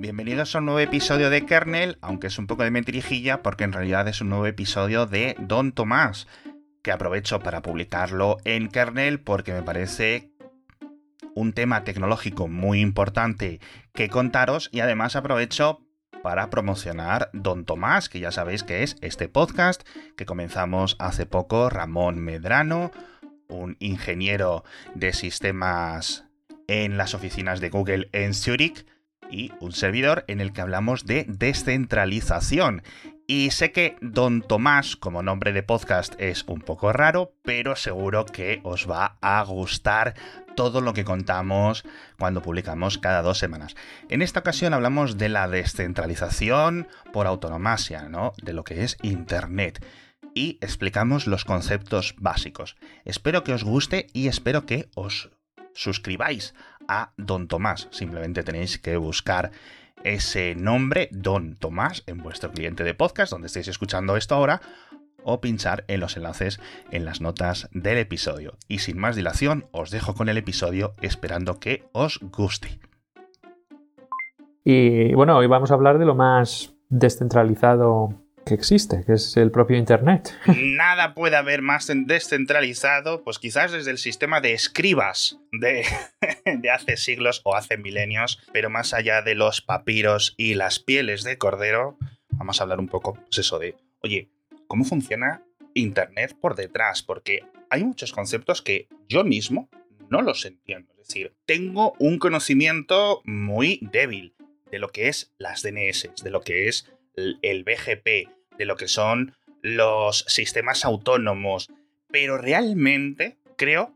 Bienvenidos a un nuevo episodio de Kernel, aunque es un poco de mentirijilla porque en realidad es un nuevo episodio de Don Tomás, que aprovecho para publicarlo en Kernel porque me parece un tema tecnológico muy importante que contaros y además aprovecho para promocionar Don Tomás, que ya sabéis que es este podcast que comenzamos hace poco Ramón Medrano, un ingeniero de sistemas en las oficinas de Google en Zurich y un servidor en el que hablamos de descentralización. Y sé que Don Tomás como nombre de podcast es un poco raro, pero seguro que os va a gustar todo lo que contamos cuando publicamos cada dos semanas. En esta ocasión hablamos de la descentralización por autonomasia, ¿no? De lo que es Internet. Y explicamos los conceptos básicos. Espero que os guste y espero que os suscribáis a Don Tomás. Simplemente tenéis que buscar ese nombre, Don Tomás, en vuestro cliente de podcast, donde estéis escuchando esto ahora, o pinchar en los enlaces en las notas del episodio. Y sin más dilación, os dejo con el episodio esperando que os guste. Y bueno, hoy vamos a hablar de lo más descentralizado que existe, que es el propio Internet. Nada puede haber más descentralizado, pues quizás desde el sistema de escribas de, de, hace siglos o hace milenios, pero más allá de los papiros y las pieles de cordero, vamos a hablar un poco, pues eso de, oye, ¿cómo funciona Internet por detrás? Porque hay muchos conceptos que yo mismo no los entiendo. Es decir, tengo un conocimiento muy débil de lo que es las DNS, de lo que es el BGP, de lo que son los sistemas autónomos, pero realmente creo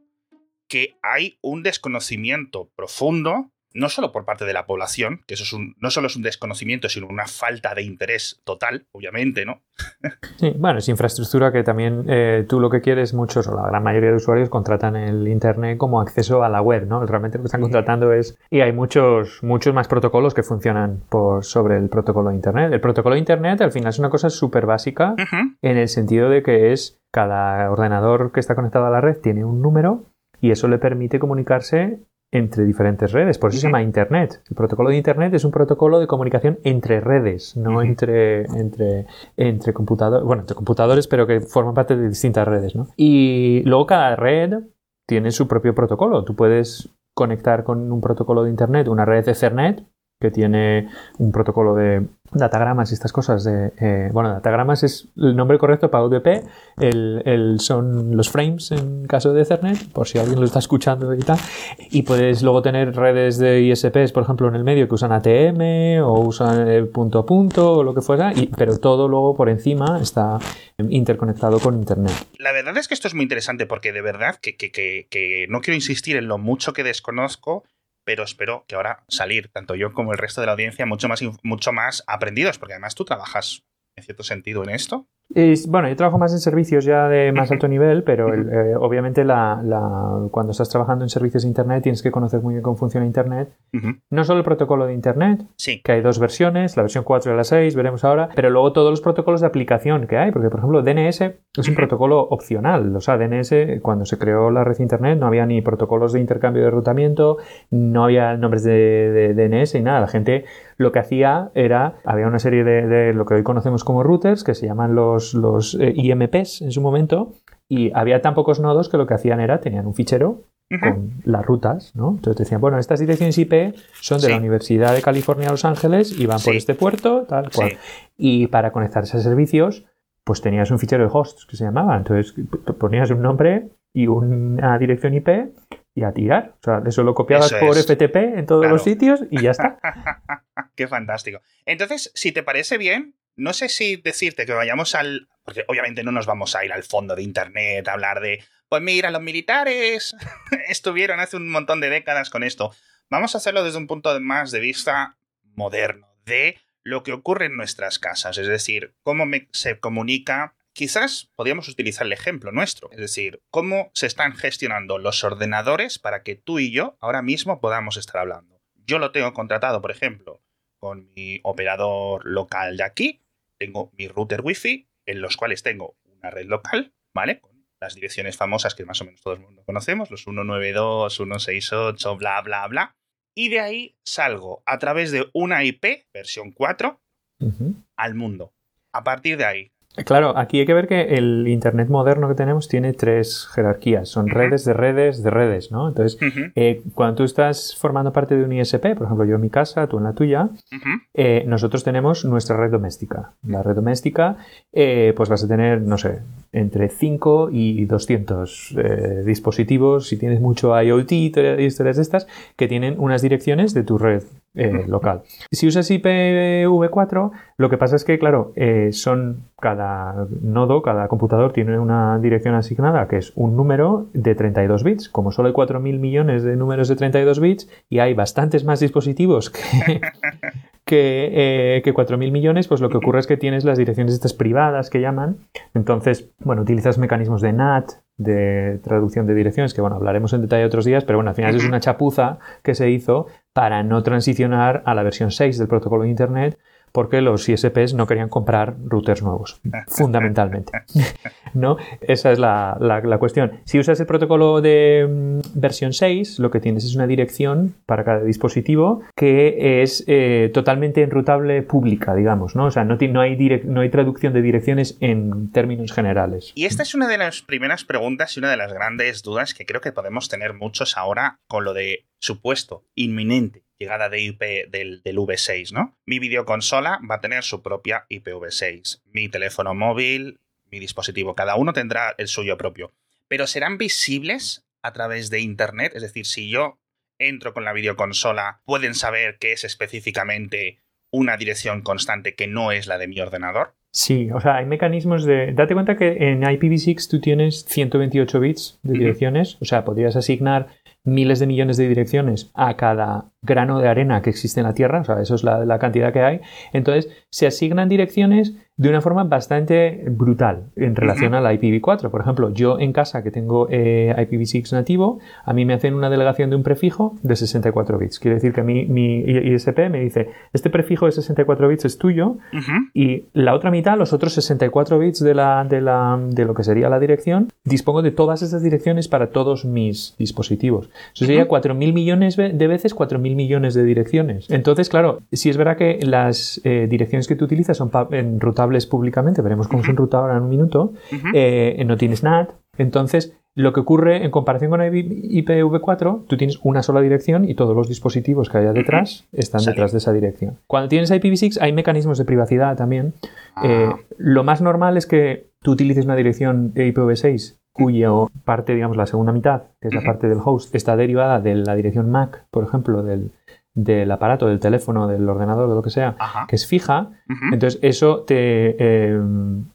que hay un desconocimiento profundo no solo por parte de la población, que eso es un, no solo es un desconocimiento, sino una falta de interés total, obviamente, ¿no? Sí, bueno, es infraestructura que también eh, tú lo que quieres, muchos o la gran mayoría de usuarios contratan el Internet como acceso a la web, ¿no? Realmente lo que están contratando es... Y hay muchos, muchos más protocolos que funcionan por, sobre el protocolo de Internet. El protocolo de Internet al final es una cosa súper básica en el sentido de que es cada ordenador que está conectado a la red tiene un número y eso le permite comunicarse entre diferentes redes. Por eso se llama Internet. El protocolo de Internet es un protocolo de comunicación entre redes, no entre, entre, entre computadores, bueno, entre computadores, pero que forman parte de distintas redes. ¿no? Y luego cada red tiene su propio protocolo. Tú puedes conectar con un protocolo de Internet una red de Ethernet que tiene un protocolo de datagramas y estas cosas de eh, bueno datagramas es el nombre correcto para UDP el, son los frames en caso de Ethernet por si alguien lo está escuchando y tal y puedes luego tener redes de ISPs por ejemplo en el medio que usan ATM o usan el punto a punto o lo que fuera pero todo luego por encima está interconectado con internet. La verdad es que esto es muy interesante porque de verdad que, que, que, que no quiero insistir en lo mucho que desconozco pero espero que ahora salir, tanto yo como el resto de la audiencia, mucho más, mucho más aprendidos, porque además tú trabajas en cierto sentido en esto bueno, yo trabajo más en servicios ya de más alto nivel, pero eh, obviamente la, cuando estás trabajando en servicios de Internet tienes que conocer muy bien cómo funciona Internet. No solo el protocolo de Internet, que hay dos versiones, la versión 4 y la 6, veremos ahora, pero luego todos los protocolos de aplicación que hay, porque por ejemplo DNS es un protocolo opcional. O sea, DNS, cuando se creó la red Internet no había ni protocolos de intercambio de rutamiento, no había nombres de, de DNS y nada. La gente lo que hacía era, había una serie de, lo que hoy conocemos como routers, que se llaman los, los eh, IMPs en su momento, y había tan pocos nodos que lo que hacían era, tenían un fichero con las rutas, ¿no? Entonces decían, bueno, estas direcciones IP son de la Universidad de California Los Ángeles y van por este puerto, tal cual. Y para conectarse a servicios, pues tenías un fichero de hosts que se llamaba. Entonces ponías un nombre y una dirección IP y a tirar. O sea, eso lo copiabas por FTP en todos los sitios y ya está. Qué fantástico. Entonces, si te parece bien, no sé si decirte que vayamos al. Porque obviamente no nos vamos a ir al fondo de Internet a hablar de. Pues mira, los militares estuvieron hace un montón de décadas con esto. Vamos a hacerlo desde un punto más de vista moderno, de lo que ocurre en nuestras casas. Es decir, cómo se comunica Quizás podríamos utilizar el ejemplo nuestro, es decir, cómo se están gestionando los ordenadores para que tú y yo ahora mismo podamos estar hablando. Yo lo tengo contratado, por ejemplo, con mi operador local de aquí, tengo mi router wifi, en los cuales tengo una red local, ¿vale? Con las direcciones famosas que más o menos todo el mundo conocemos, los 192, 168, bla, bla, bla. y de ahí salgo a través de una IP, versión 4, al mundo. A partir de ahí, Claro, aquí hay que ver que el Internet moderno que tenemos tiene tres jerarquías. Son redes de redes de redes, ¿no? Entonces, eh, cuando tú estás formando parte de un ISP, por ejemplo, yo en mi casa, tú en la tuya, eh, nosotros tenemos nuestra red doméstica. La red doméstica, eh, pues vas a tener, no sé, entre 5 y 200 dispositivos, si tienes mucho IoT y historias de estas, que tienen unas direcciones de tu red local. Si usas IPv4, lo que pasa es que, claro, son cada nodo, cada computador tiene una dirección asignada que es un número de 32 bits. Como solo hay 4.000 millones de números de 32 bits y hay bastantes más dispositivos que, que, 4.000 eh, millones, pues lo que ocurre es que tienes las direcciones estas privadas que llaman. Entonces, bueno, utilizas mecanismos de NAT, de traducción de direcciones, que bueno, hablaremos en detalle otros días, pero bueno, al final es una chapuza que se hizo para no transicionar a la versión 6 del protocolo de Internet porque los ISPs no querían comprar routers nuevos, fundamentalmente. ¿No? Esa es la, cuestión. Si usas el protocolo de mm, versión 6, lo que tienes es una dirección para cada dispositivo que es eh, totalmente enrutable pública, digamos, ¿no? O sea, no, no, hay no hay traducción de direcciones en términos generales. Y esta es una de las primeras preguntas y una de las grandes dudas que creo que podemos tener muchos ahora con lo de supuesto inminente llegada de IP del, V6, ¿no? Mi videoconsola va a tener su propia IPv6. Mi teléfono móvil, mi dispositivo, cada uno tendrá el suyo propio. Pero serán visibles a través de Internet, es decir, si yo entro con la videoconsola, pueden saber qué es específicamente una dirección constante que no es la de mi ordenador. Sí, o sea, hay mecanismos de... Date cuenta que en IPv6 tú tienes 128 bits de direcciones, o sea, podrías asignar miles de millones de direcciones a cada grano de arena que existe en la Tierra, o sea, eso es la, cantidad que hay. Entonces, se asignan direcciones de una forma bastante brutal en relación a la IPv4. Por ejemplo, yo en casa que tengo eh, IPv6 nativo, a mí me hacen una delegación de un prefijo de 64 bits. Quiere decir que a mí, mi ISP me dice, este prefijo de 64 bits es tuyo y la otra mitad, los otros 64 bits de, la, de, la, de lo que sería la dirección, dispongo de todas esas direcciones para todos mis dispositivos. Eso sería 4.000 millones de veces 4.000 millones de direcciones. Entonces, claro, si es verdad que las eh, direcciones que tú utilizas son enrutables públicamente, veremos cómo se enruta ahora en un minuto, eh, no tienes NAT, entonces lo que ocurre en comparación con IPv4, tú tienes una sola dirección y todos los dispositivos que haya detrás están detrás de esa dirección. Cuando tienes IPv6 hay mecanismos de privacidad también. Eh, ah. lo más normal es que tú utilices una dirección IPv6 cuya parte, digamos, la segunda mitad, que es la parte del host, está derivada de la dirección MAC, por ejemplo, del, del aparato, del teléfono, del ordenador, de lo que sea, que es fija, entonces eso te, eh,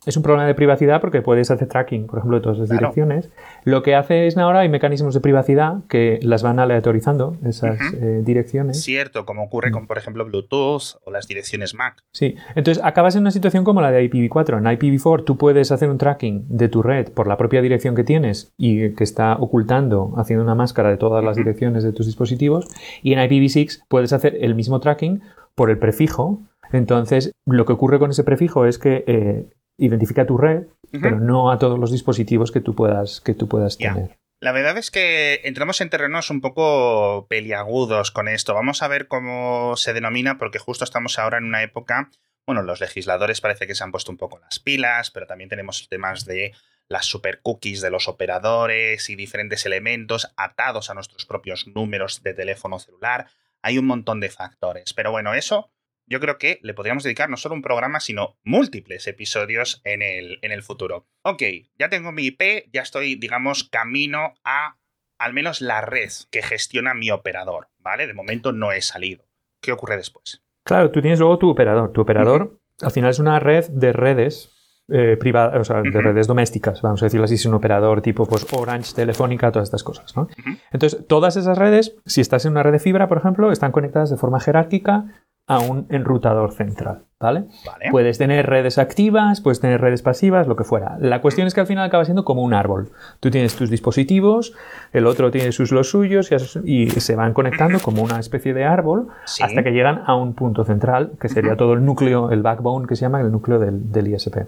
es un problema de privacidad porque puedes hacer tracking, por ejemplo, de todas las direcciones. Lo que hace es ahora hay mecanismos de privacidad que las van aleatorizando, esas eh, direcciones. Cierto, como ocurre con, por ejemplo, Bluetooth o las direcciones Mac. Sí, entonces acabas en una situación como la de IPv4. En IPv4 tú puedes hacer un tracking de tu red por la propia dirección que tienes y que está ocultando, haciendo una máscara de todas las direcciones de tus dispositivos. Y en IPv6 puedes hacer el mismo tracking por el prefijo. Entonces, lo que ocurre con ese prefijo es que eh, identifica tu red, pero no a todos los dispositivos que tú puedas, que tú puedas tener. La verdad es que entramos en terrenos un poco peliagudos con esto. Vamos a ver cómo se denomina, porque justo estamos ahora en una época. Bueno, los legisladores parece que se han puesto un poco las pilas, pero también tenemos temas de las super cookies de los operadores y diferentes elementos atados a nuestros propios números de teléfono celular. Hay un montón de factores. Pero bueno, eso yo creo que le podríamos dedicar no solo un programa, sino múltiples episodios en el, en el futuro. Ok, ya tengo mi IP, ya estoy, digamos, camino a al menos la red que gestiona mi operador, ¿vale? De momento no he salido. ¿Qué ocurre después? Claro, tú tienes luego tu operador. Tu operador al final es una red de redes eh, privadas, o sea, de redes domésticas, vamos a decirlo así, es un operador tipo pues, Orange, Telefónica, todas estas cosas. ¿no? Entonces, todas esas redes, si estás en una red de fibra, por ejemplo, están conectadas de forma jerárquica a un enrutador central, ¿vale? Puedes tener redes activas, puedes tener redes pasivas, lo que fuera. La cuestión es que al final acaba siendo como un árbol. Tú tienes tus dispositivos, el otro tiene sus los suyos y, se van conectando como una especie de árbol hasta que llegan a un punto central, que sería todo el núcleo, el backbone que se llama el núcleo del, ISP.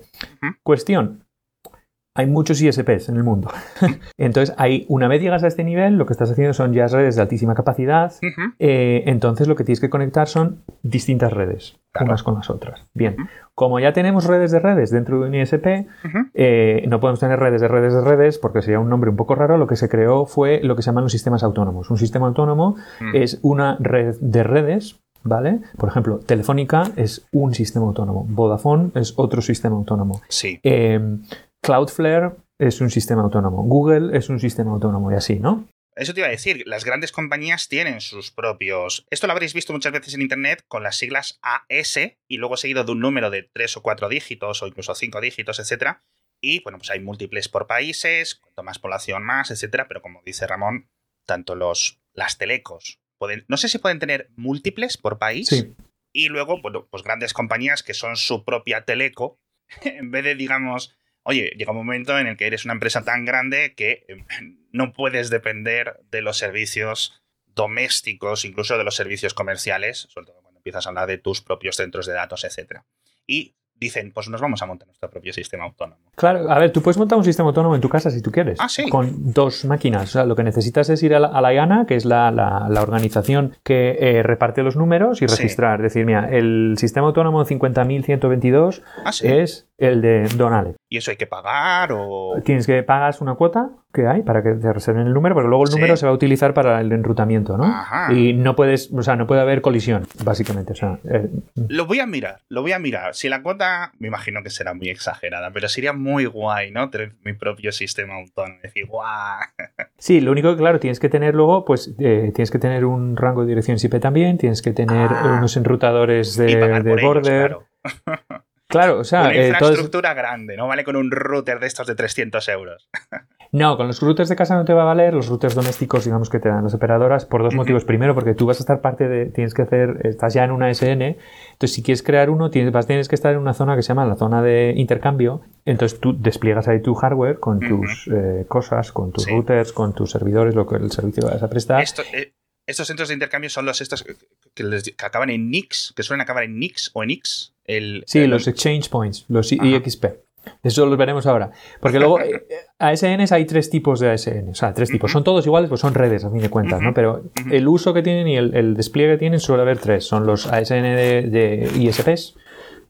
Cuestión. Hay muchos ISPs en el mundo. entonces, hay, una vez llegas a este nivel, lo que estás haciendo son ya redes de altísima capacidad. Eh, entonces, lo que tienes que conectar son distintas redes, unas con las otras. Bien, como ya tenemos redes de redes dentro de un ISP, eh, no podemos tener redes de redes de redes porque sería un nombre un poco raro. Lo que se creó fue lo que se llaman los sistemas autónomos. Un sistema autónomo es una red de redes ¿Vale? Por ejemplo, Telefónica es un sistema autónomo, Vodafone es otro sistema autónomo. Sí. Em, Cloudflare es un sistema autónomo, Google es un sistema autónomo y así, ¿no? Eso te iba a decir, las grandes compañías tienen sus propios. Esto lo habréis visto muchas veces en Internet con las siglas AS y luego seguido de un número de tres o cuatro dígitos o incluso cinco dígitos, etc. Y bueno, pues hay múltiples por países, cuanto más población más, etc. Pero como dice Ramón, tanto los, las telecos pueden. No sé si pueden tener múltiples por país. Sí. Y luego, bueno, pues grandes compañías que son su propia teleco, en vez de, digamos, oye, llega un momento en el que eres una empresa tan grande que em, no puedes depender de los servicios domésticos, incluso de los servicios comerciales, sobre todo cuando empiezas a hablar de tus propios centros de datos, etc. Y dicen, pues nos vamos a montar nuestro propio sistema autónomo. Claro, a ver, tú puedes montar un sistema autónomo en tu casa si tú quieres. Ah, sí. Con dos máquinas. O sea, lo que necesitas es ir a la, IANA, que es la, organización que eh, reparte los números y registrar. Es decir, mira, el sistema autónomo 50.122 ah, es el de Don ¿Y eso hay que pagar o...? Tienes que pagas una cuota que hay para que te reserven el número, pero luego el número se va a utilizar para el enrutamiento, ¿no? Ajá. Y no puedes, o sea, no puede haber colisión, básicamente. O sea, eh, Lo voy a mirar, lo voy a mirar. Si la cuota, me imagino que será muy exagerada, pero sería muy guay, ¿no? Tener mi propio sistema autónomo. Decir, guau. Sí, lo único que, claro, tienes que tener luego, pues, eh, tienes que tener un rango de dirección IP también, tienes que tener Ah. unos enrutadores de, de ellos, border. claro. Claro, o sea, Una eh, todo infraestructura grande, no vale con un router de estos de 300 euros. No, con los routers de casa no te va a valer, los routers domésticos, digamos que te dan las operadoras, por dos motivos. Primero, porque tú vas a estar parte de, tienes que hacer, estás ya en una SN, entonces si quieres crear uno, tienes, vas, tienes que estar en una zona que se llama la zona de intercambio, entonces tú despliegas ahí tu hardware con tus eh, cosas, con tus Sí. routers, con tus servidores, lo que el servicio que vas a prestar. Esto- eh, estos centros de intercambio son los estos que, que les- que acaban en Nix, que suelen acabar en Nix o en X. El, Sí, el- los exchange points, los Ajá. IXP. Eso los veremos ahora. Porque luego, eh, ASNs hay tres tipos de ASN. O sea, tres tipos. Son todos iguales, pues son redes, a fin de cuentas, ¿no? Pero el uso que tienen y el, el despliegue que tienen suele haber tres. Son los ASN de, de ISPs,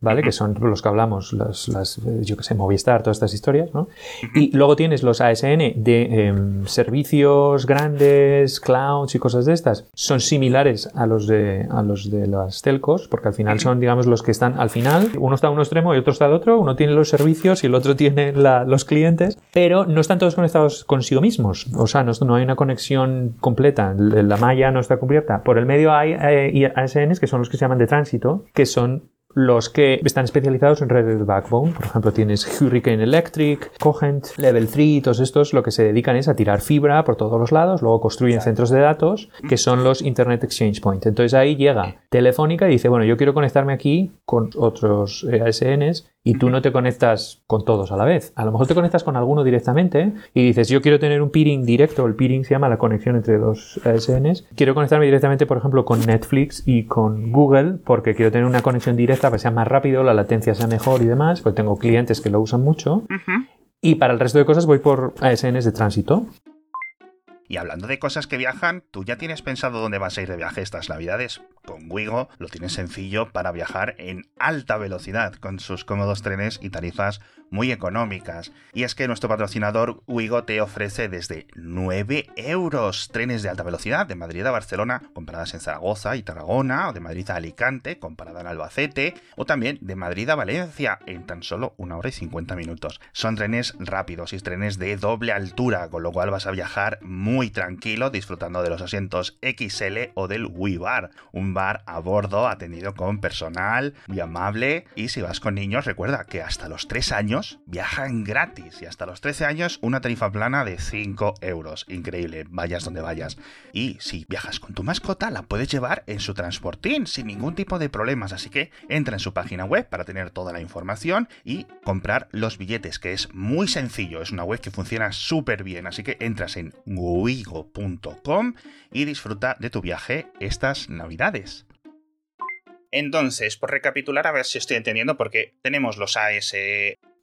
¿vale? Que son los que hablamos, las, las, eh, yo que sé, Movistar, todas estas historias, ¿no? Y luego tienes los ASN de em, servicios grandes, clouds y cosas de estas. Son similares a los de, a los de las telcos, porque al final son, digamos, los que están al final. Uno está a un extremo y otro está al otro. Uno tiene los servicios y el otro tiene la- los clientes, pero no están todos conectados consigo mismos. O sea, no, no hay una conexión completa. La la malla no está cubierta. Por el medio hay eh, ASNs que son los que se llaman de tránsito, que son los que están especializados en redes de backbone. Por ejemplo, tienes Hurricane Electric, Cogent, Level 3, todos estos lo que se dedican es a tirar fibra por todos los lados, luego construyen centros de datos que son los Internet Exchange Point. Entonces ahí llega Telefónica y dice, bueno, yo quiero conectarme aquí con otros eh, ASNs y tú no te conectas con todos a la vez. A lo mejor te conectas con alguno directamente y dices, yo quiero tener un peering directo, el peering se llama la conexión entre dos ASNs. Quiero conectarme directamente, por ejemplo, con Netflix y con Google porque quiero tener una conexión directa para que sea más rápido, la latencia sea mejor y demás, porque tengo clientes que lo usan mucho. Y para el resto de cosas voy por ASNs de tránsito. Y hablando de cosas que viajan, ¿tú ya tienes pensado dónde vas a ir de viaje estas navidades? Con Wigo lo tienes sencillo para viajar en alta velocidad, con sus cómodos trenes y tarifas muy económicas. Y es que nuestro patrocinador Wigo te ofrece desde 9 euros trenes de alta velocidad de Madrid a Barcelona, comparadas en Zaragoza y Tarragona, o de Madrid a Alicante, comparada en Albacete, o también de Madrid a Valencia en tan solo una hora y 50 minutos. Son trenes rápidos y trenes de doble altura, con lo cual vas a viajar muy tranquilo disfrutando de los asientos XL o del Wii Bar, un bar a bordo atendido con personal muy amable y si vas con niños recuerda que hasta los 3 años viajan gratis y hasta los 13 años una tarifa plana de 5 euros. Increíble, vayas donde vayas. Y si viajas con tu mascota la puedes llevar en su transportín sin ningún tipo de problemas, así que entra en su página web para tener toda la información y comprar los billetes, que es muy sencillo, es una web que funciona súper bien, así que entras en wigo.com y disfruta de tu viaje estas navidades. Entonces, por recapitular, a ver si estoy entendiendo, porque tenemos los AS,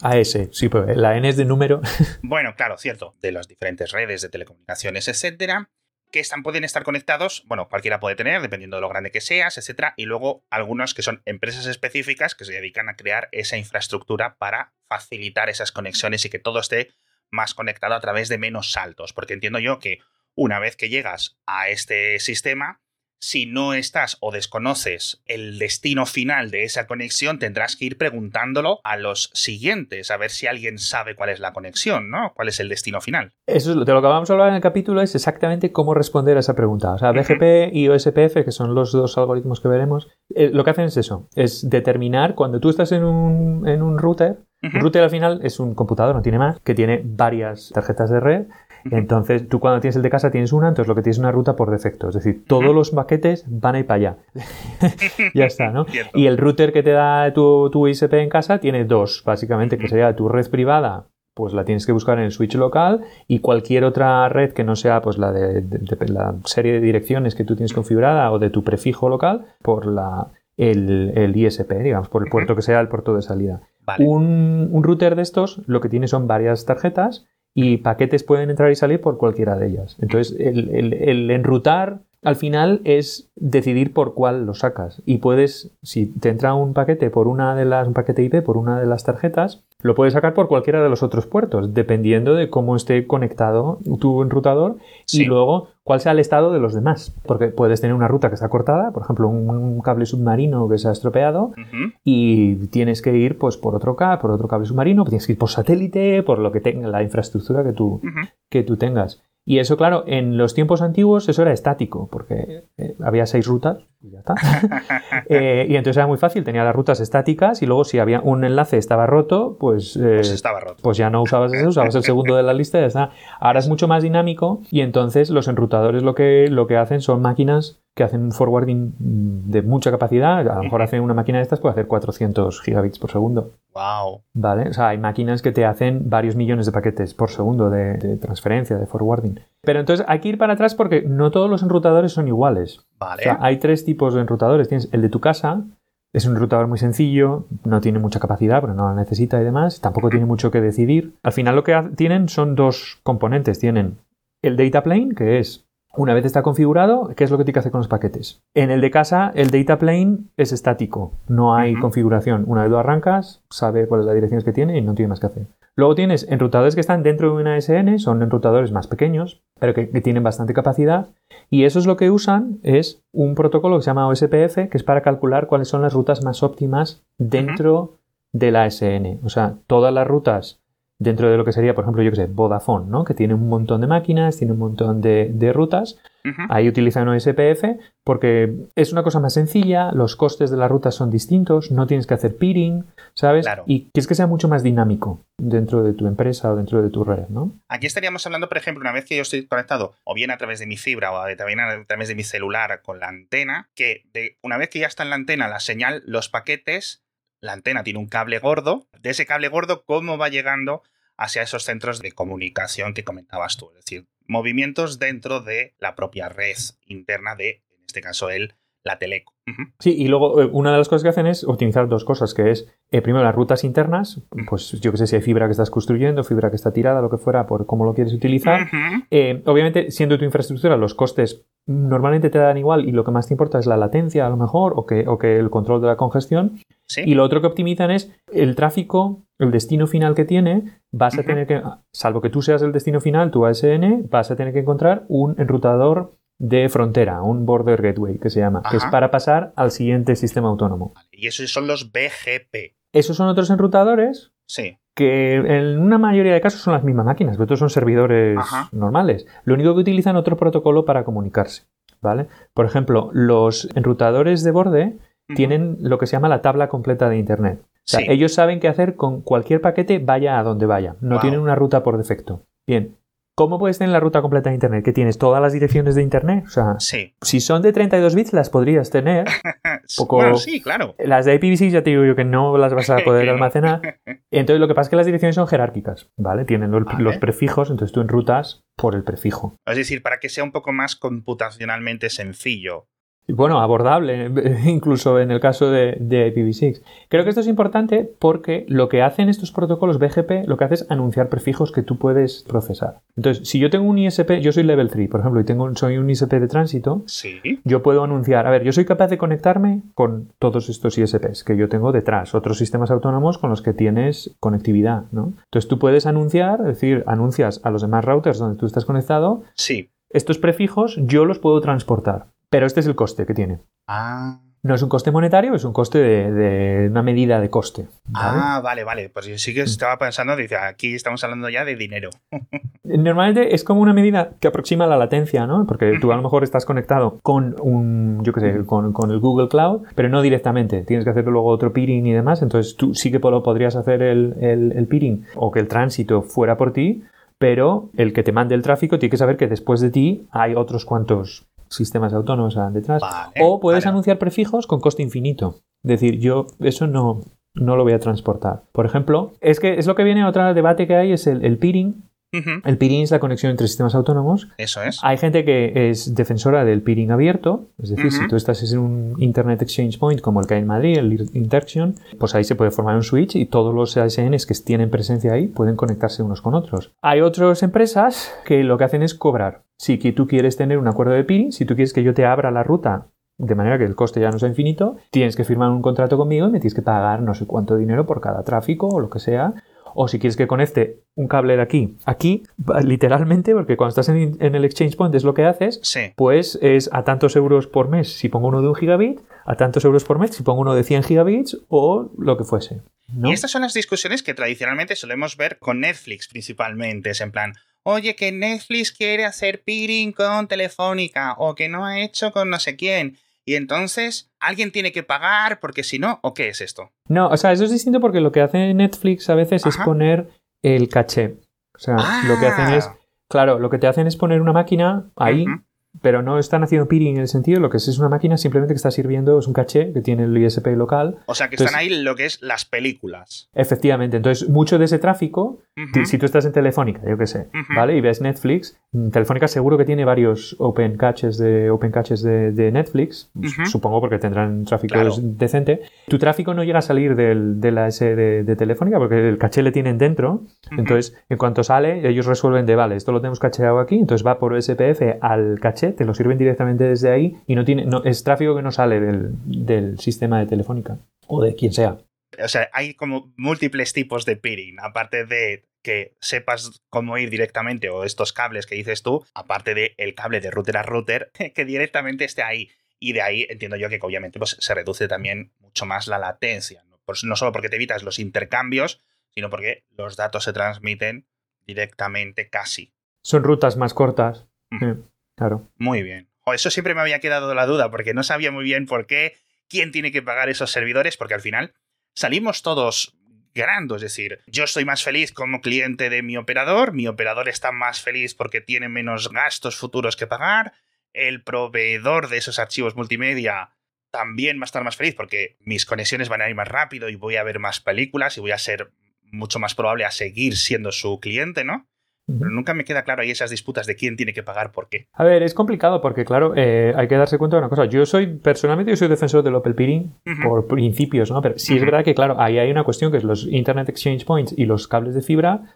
AS, sí, pero la N es de número. bueno, claro, cierto, de las diferentes redes de telecomunicaciones, etcétera, que están, pueden estar conectados, bueno, cualquiera puede tener, dependiendo de lo grande que seas, etcétera, y luego algunos que son empresas específicas que se dedican a crear esa infraestructura para facilitar esas conexiones y que todo esté más conectado a través de menos saltos, porque entiendo yo que una vez que llegas a este sistema, si no estás o desconoces el destino final de esa conexión, tendrás que ir preguntándolo a los siguientes, a ver si alguien sabe cuál es la conexión, ¿no? ¿Cuál es el destino final? Eso es de lo que vamos a hablar en el capítulo, es exactamente cómo responder a esa pregunta. O sea, BGP y OSPF, que son los dos algoritmos que veremos, eh, lo que hacen es eso, es determinar cuando tú estás en un, en un router, router al final es un computador, no tiene más, que tiene varias tarjetas de red entonces, tú cuando tienes el de casa tienes una, entonces lo que tienes es una ruta por defecto. Es decir, todos los paquetes van a ir para allá. ya está, ¿no? Y el router que te da tu, tu ISP en casa tiene dos, básicamente, que sería tu red privada pues la tienes que buscar en el switch local y cualquier otra red que no sea pues la de, la serie de direcciones que tú tienes configurada o de tu prefijo local por la, el, ISP, digamos, por el puerto que sea el puerto de salida. Un, un, router de estos lo que tiene son varias tarjetas y paquetes pueden entrar y salir por cualquiera de ellas. Entonces, el, enrutar al final es decidir por cuál lo sacas. Y puedes, si te entra un paquete por una de las, un paquete IP por una de las tarjetas, lo puedes sacar por cualquiera de los otros puertos, dependiendo de cómo esté conectado tu enrutador y luego cuál sea el estado de los demás. Porque puedes tener una ruta que está cortada, por ejemplo, un, cable submarino que se ha estropeado y tienes que ir pues, por, otro cable, por otro cable submarino, tienes que ir por satélite, por lo que tenga la infraestructura que tú, que tú tengas. Y eso, claro, en los tiempos antiguos eso era estático, porque eh, había seis rutas y ya está. Eh, y entonces era muy fácil, tenía las rutas estáticas y luego si había un enlace estaba roto, pues, eh, pues, estaba roto. pues ya no usabas ese, usabas el segundo de la lista y ya está. Ahora es mucho más dinámico y entonces los enrutadores lo que, lo que hacen son máquinas que hacen un forwarding de mucha capacidad. A lo mejor hacen una máquina de estas, puede hacer 400 gigabits por segundo. ¡Wow! ¿Vale? O sea, hay máquinas que te hacen varios millones de paquetes por segundo de, transferencia, de forwarding. Pero entonces hay que ir para atrás porque no todos los enrutadores son iguales. Vale. O sea, hay tres tipos de enrutadores. Tienes el de tu casa, es un enrutador muy sencillo, no tiene mucha capacidad, pero no la necesita y demás. Tampoco tiene mucho que decidir. Al final lo que tienen son dos componentes. Tienen el data plane, que es una vez está configurado, ¿qué es lo que tiene que hacer con los paquetes? En el de casa, el data plane es estático, no hay configuración. Una vez lo arrancas, sabe cuáles son las direcciones que tiene y no tiene más que hacer. Luego tienes enrutadores que están dentro de una SN, son enrutadores más pequeños, pero que, tienen bastante capacidad. Y eso es lo que usan, es un protocolo que se llama OSPF, que es para calcular cuáles son las rutas más óptimas dentro de la SN. O sea, todas las rutas dentro de lo que sería, por ejemplo, yo que sé, Vodafone, ¿no? Que tiene un montón de máquinas, tiene un montón de, rutas. Ahí utilizan OSPF porque es una cosa más sencilla, los costes de las rutas son distintos, no tienes que hacer peering, ¿sabes? Y quieres que sea mucho más dinámico dentro de tu empresa o dentro de tu red, ¿no? Aquí estaríamos hablando, por ejemplo, una vez que yo estoy conectado o bien a través de mi fibra o también a través de mi celular con la antena, que de, una vez que ya está en la antena la señal, los paquetes la antena tiene un cable gordo, de ese cable gordo, ¿cómo va llegando hacia esos centros de comunicación que comentabas tú? Es decir, movimientos dentro de la propia red interna de, en este caso, el, la teleco. Sí, y luego eh, una de las cosas que hacen es optimizar dos cosas, que es eh, primero las rutas internas, pues yo que sé si hay fibra que estás construyendo, fibra que está tirada, lo que fuera, por cómo lo quieres utilizar. Eh, obviamente, siendo tu infraestructura, los costes normalmente te dan igual y lo que más te importa es la latencia a lo mejor o que, o que el control de la congestión. Y lo otro que optimizan es el tráfico, el destino final que tiene, vas a tener que, salvo que tú seas el destino final, tu ASN, vas a tener que encontrar un enrutador de frontera, un border gateway que se llama, que es para pasar al siguiente sistema autónomo. Y esos son los BGP. Esos son otros enrutadores. Sí. Que en una mayoría de casos son las mismas máquinas, pero otros son servidores normales. Lo único que utilizan otro protocolo para comunicarse. ¿Vale? Por ejemplo, los enrutadores de borde tienen lo que se llama la tabla completa de Internet. O sea, ellos saben qué hacer con cualquier paquete, vaya a donde vaya. No tienen una ruta por defecto. Bien, ¿Cómo puedes tener la ruta completa de Internet? ¿Que tienes todas las direcciones de Internet? O sea, si son de 32 bits, las podrías tener. Poco... sí, claro. Las de IPv6 ya te digo yo que no las vas a poder almacenar. Entonces, lo que pasa es que las direcciones son jerárquicas, ¿vale? Tienen los, prefijos, entonces tú enrutas por el prefijo. Es decir, para que sea un poco más computacionalmente sencillo bueno, abordable, incluso en el caso de, de, IPv6. Creo que esto es importante porque lo que hacen estos protocolos BGP, lo que hace es anunciar prefijos que tú puedes procesar. Entonces, si yo tengo un ISP, yo soy level 3, por ejemplo, y tengo, soy un ISP de tránsito, yo puedo anunciar, a ver, yo soy capaz de conectarme con todos estos ISPs que yo tengo detrás, otros sistemas autónomos con los que tienes conectividad, ¿no? Entonces tú puedes anunciar, es decir, anuncias a los demás routers donde tú estás conectado. Sí. Estos prefijos yo los puedo transportar. Pero este es el coste que tiene. Ah. No es un coste monetario, es un coste de, una medida de coste. Ah, vale, vale. Pues yo sí que estaba pensando, dice, aquí estamos hablando ya de dinero. Normalmente es como una medida que aproxima la latencia, ¿no? Porque tú a lo mejor estás conectado con un, yo qué sé, con, el Google Cloud, pero no directamente. Tienes que hacer luego otro peering y demás. Entonces tú sí que podrías hacer el, el, el peering o que el tránsito fuera por ti, pero el que te mande el tráfico tiene que saber que después de ti hay otros cuantos sistemas autónomos detrás. o puedes anunciar prefijos con coste infinito. Es decir, yo eso no, no lo voy a transportar. Por ejemplo, es que es lo que viene otro debate que hay, es el, el peering el peering es la conexión entre sistemas autónomos. Eso es. Hay gente que es defensora del peering abierto, es decir, si tú estás en un Internet Exchange Point como el que hay en Madrid, el Interaction, pues ahí se puede formar un switch y todos los ASNs que tienen presencia ahí pueden conectarse unos con otros. Hay otras empresas que lo que hacen es cobrar. Si tú quieres tener un acuerdo de peering, si tú quieres que yo te abra la ruta de manera que el coste ya no sea infinito, tienes que firmar un contrato conmigo y me tienes que pagar no sé cuánto dinero por cada tráfico o lo que sea, o si quieres que conecte un cable de aquí, aquí, literalmente, porque cuando estás en, el Exchange Point es lo que haces, pues es a tantos euros por mes si pongo uno de un gigabit, a tantos euros por mes si pongo uno de 100 gigabits o lo que fuese. Y estas son las discusiones que tradicionalmente solemos ver con Netflix principalmente, es en plan, oye, que Netflix quiere hacer peering con Telefónica o que no ha hecho con no sé quién. Y entonces, ¿alguien tiene que pagar porque si no? ¿O qué es esto? No, o sea, eso es distinto porque lo que hace Netflix a veces es poner el caché. O sea, lo que hacen es, ah. claro, lo que te hacen es poner una máquina ahí pero no están haciendo peering en el sentido, lo que es es una máquina simplemente que está sirviendo, es un caché que tiene el ISP local. O sea, que están ahí lo que es las películas. Efectivamente, entonces mucho de ese tráfico, si tú estás en Telefónica, yo qué sé, ¿vale? Y ves Netflix, mm, Telefónica seguro que tiene varios open caches de, open caches de, Netflix, supongo porque tendrán tráfico decente. Tu tráfico no llega a salir del, de la S de, Telefónica porque el caché le tienen dentro, entonces en cuanto sale, ellos resuelven de, vale, esto lo tenemos cacheado aquí, entonces va por SPF al caché te lo sirven directamente desde ahí y no tiene, no, es tráfico que no sale del, sistema de Telefónica o de quien sea. O sea, hay como múltiples tipos de peering, aparte de que sepas cómo ir directamente o estos cables que dices tú, aparte del el cable de router a router, que directamente esté ahí. Y de ahí entiendo yo que obviamente pues, se reduce también mucho más la latencia. ¿no? Pues no solo porque te evitas los intercambios, sino porque los datos se transmiten directamente casi. Son rutas más cortas. Claro. Muy bien. eso siempre me había quedado la duda, porque no sabía muy bien por qué, quién tiene que pagar esos servidores, porque al final salimos todos ganando. Es decir, yo estoy más feliz como cliente de mi operador, mi operador está más feliz porque tiene menos gastos futuros que pagar, el proveedor de esos archivos multimedia también va a estar más feliz porque mis conexiones van a ir más rápido y voy a ver más películas y voy a ser mucho más probable a seguir siendo su cliente, ¿no? Pero nunca me queda claro ahí esas disputas de quién tiene que pagar por qué. A ver, es complicado porque, claro, eh, hay que darse cuenta de una cosa. Yo soy, personalmente, yo soy defensor del Open Peering por principios, ¿no? Pero sí es verdad que, claro, ahí hay una cuestión que es los Internet Exchange Points y los cables de fibra.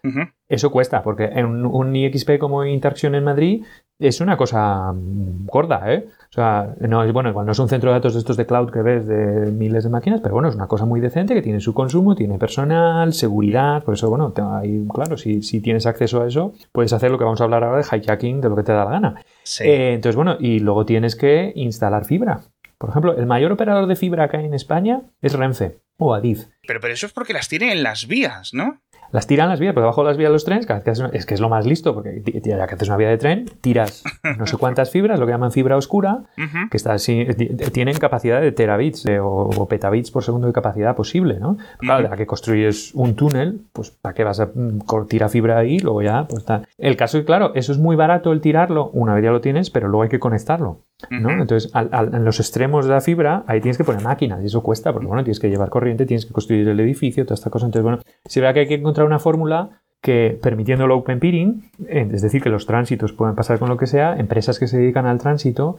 Eso cuesta, porque en un, un IXP como Interaction en Madrid es una cosa gorda, ¿eh? O sea, no es bueno, igual no es un centro de datos de estos de cloud que ves de miles de máquinas, pero bueno, es una cosa muy decente que tiene su consumo, tiene personal, seguridad, por eso, bueno, ahí, claro, si, si tienes acceso a eso, puedes hacer lo que vamos a hablar ahora de hijacking, de lo que te da la gana. Eh, entonces, bueno, y luego tienes que instalar fibra. Por ejemplo, el mayor operador de fibra acá en España es Renfe o Adif. Pero, pero eso es porque las tiene en las vías, ¿no? Las tiran las vías, por debajo de las vías de los trenes, cada vez que es que es lo más listo, porque ya que haces una vía de tren, tiras no sé cuántas fibras, lo que llaman fibra oscura, que está así, tienen capacidad de terabits o, petabits por segundo de capacidad posible, ¿no? Claro, ya que construyes un túnel, pues ¿para qué vas a mm, tirar fibra ahí? Luego ya, pues está. El caso es, claro, eso es muy barato el tirarlo, una vez ya lo tienes, pero luego hay que conectarlo. ¿No? Entonces, en los extremos de la fibra, ahí tienes que poner máquinas y eso cuesta, porque bueno, tienes que llevar corriente, tienes que construir el edificio, toda esta cosa. Entonces, bueno, si ve que hay que encontrar una fórmula que permitiendo el open peering, es decir, que los tránsitos pueden pasar con lo que sea, empresas que se dedican al tránsito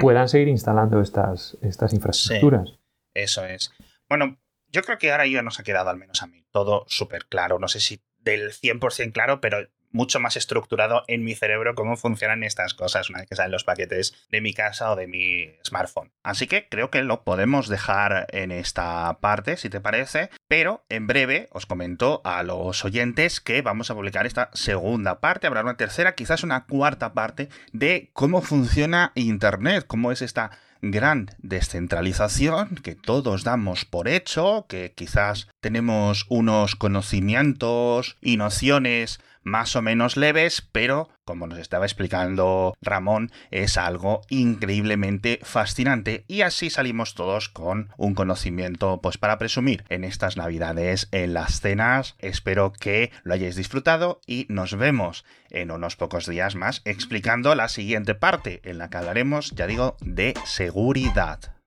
puedan seguir instalando estas, estas infraestructuras. eso es. Bueno, yo creo que ahora ya nos ha quedado, al menos a mí, todo súper claro. No sé si del 100% claro, pero mucho más estructurado en mi cerebro cómo funcionan estas cosas una vez que salen los paquetes de mi casa o de mi smartphone. Así que creo que lo podemos dejar en esta parte, si te parece, pero en breve os comento a los oyentes que vamos a publicar esta segunda parte, habrá una tercera, quizás una cuarta parte de cómo funciona Internet, cómo es esta gran descentralización que todos damos por hecho, que quizás tenemos unos conocimientos y nociones más o menos leves, pero como nos estaba explicando Ramón, es algo increíblemente fascinante y así salimos todos con un conocimiento pues para presumir en estas navidades en las cenas. Espero que lo hayáis disfrutado y nos vemos en unos pocos días más explicando la siguiente parte en la que hablaremos, ya digo, de seguridad.